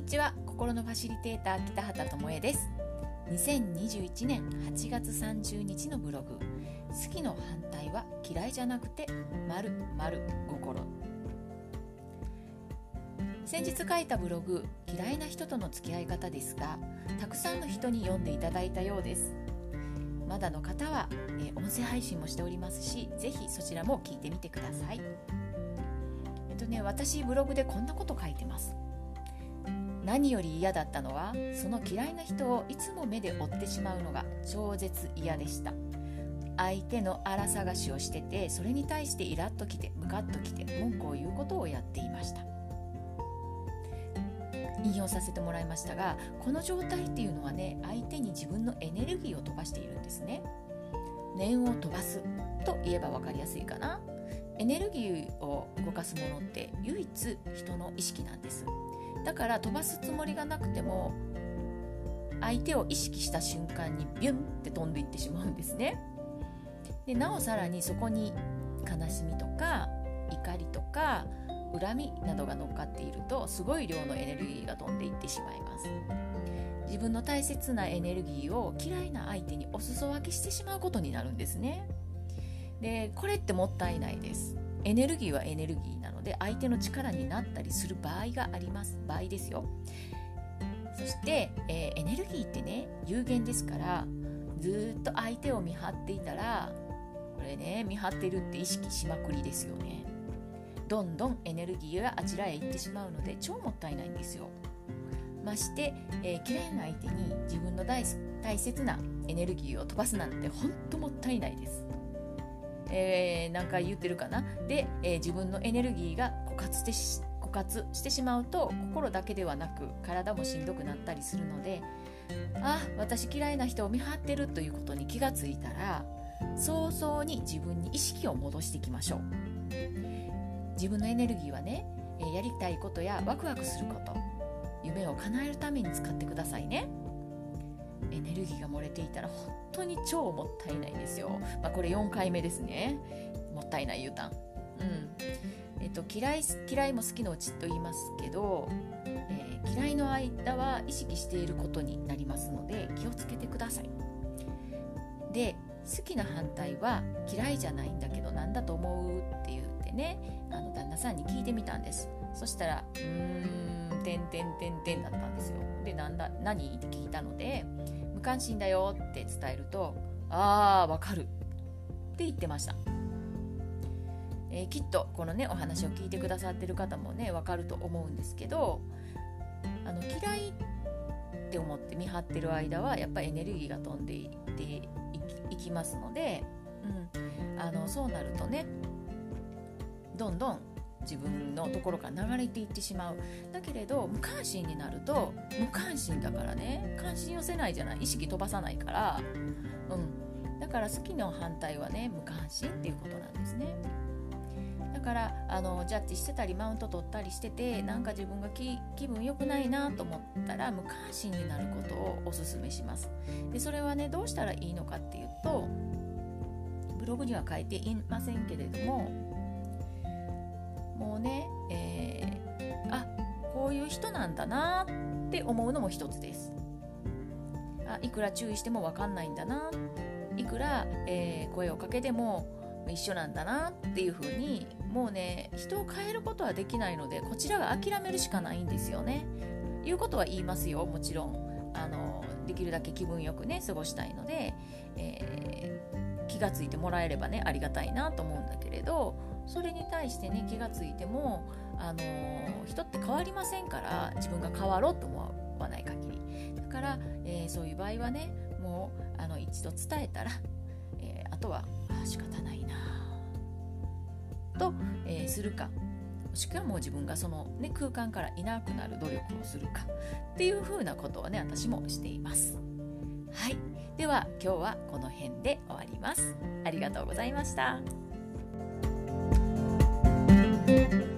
にちは。心のファシリテーター北畑智恵です。2021年8月30日のブログ。好きの反対は嫌いじゃなくて〇〇心先日書いたブログ嫌いな人との付き合い方ですがたくさんの人に読んでいただいたようです。まだの方は、え音声配信もしておりますしぜひそちらも聞いてみてください。えっとね私ブログでこんなこと書いてます。何より嫌だったのはその嫌いな人をいつも目で追ってしまうのが超絶嫌でした。相手の荒探しをしててそれに対してイラッときてムカッときて文句を言うことをやっていました。引用させてもらいましたがこの状態っていうのはね相手に自分のエネルギーを飛ばしているんですね。念を飛ばすと言えば分かりやすいかな。エネルギーを動かすものって唯一人の意識なんです。だから飛ばすつもりがなくても相手を意識した瞬間にビュンって飛んでいってしまうんですね。でなおさらにそこに悲しみとか怒りとか恨みなどが乗っかっているとすごい量のエネルギーが飛んでいってしまいます。自分の大切なエネルギーを嫌いな相手にお裾分けしてしまうことになるんですね。でこれってもったいないです。エネルギーはエネルギーなので相手の力になったりする場合があります。場合ですよ。そして、えー、エネルギーってね有限ですからずっと相手を見張っていたらこれね見張ってるって意識しまくりですよね。どんどんエネルギーがあちらへ行ってしまうので超もったいないんですよ。まして、えー、嫌いな相手に自分の大大切なエネルギーを飛ばすなんてほんともったいないです。えー、何回言ってるかな？で、えー、自分のエネルギーが枯渇してし枯渇してしまうと心だけではなく体もしんどくなったりするのであ私嫌いな人を見張ってるということに気がついたら早々に自分に意識を戻していきましょう。自分のエネルギーはねやりたいことやワクワクすること夢を叶えるために使ってくださいね。エネルギーが漏れていたら本当に超もったいないですよ。まあ、これ4回目ですね。もったいない U ターン。うんえっと、嫌い嫌いも好きのうちと言いますけど、えー、嫌いの間は意識していることになりますので気をつけてください。で好きな反対は嫌いじゃないんだけど何だと思うって言ってねあの旦那さんに聞いてみたんですそしたら「うーんてんてんてんてん」だったんですよなんだ何？って聞いたので無関心だよって伝えるとああわかる。って言ってました、えー、きっとこのねお話を聞いてくださってる方もねわかると思うんですけどあの嫌いって思って見張ってる間はやっぱりエネルギーが飛んでいっていきますので、うん、あのそうなるとねどんどん自分のところから流れていってしまう。だけれど無関心になると無関心だからね。関心寄せないじゃない？意識飛ばさないから。うん。だから好きの反対はね無関心っていうことなんですね。だからあのジャッジしてたりマウント取ったりしててなんか自分が気分良くないなと思ったら無関心になることをおすすめします。でそれはねどうしたらいいのかっていうとブログには書いていませんけれどももなんだなって思うのも一つです。あいくら注意しても分かんないんだな。いくら、えー、声をかけても一緒なんだなっていう風にもうね人を変えることはできないのでこちらが諦めるしかないんですよね。いうことは言いますよもちろん。あのできるだけ気分よくね過ごしたいので、えー、気がついてもらえればねありがたいなと思うんだけれどそれに対してね気がついても、あの、人って変わりませんから自分が変わろうと思わない限りだから、えー、そういう場合はねもうあの一度伝えたら、えー、あとはあ仕方ないなと、えするかもしくはもう自分がその、ね、空間からいなくなる努力をするかっていうふうなことをね私もしています。はい、では今日はこの辺で終わります。ありがとうございました。thank you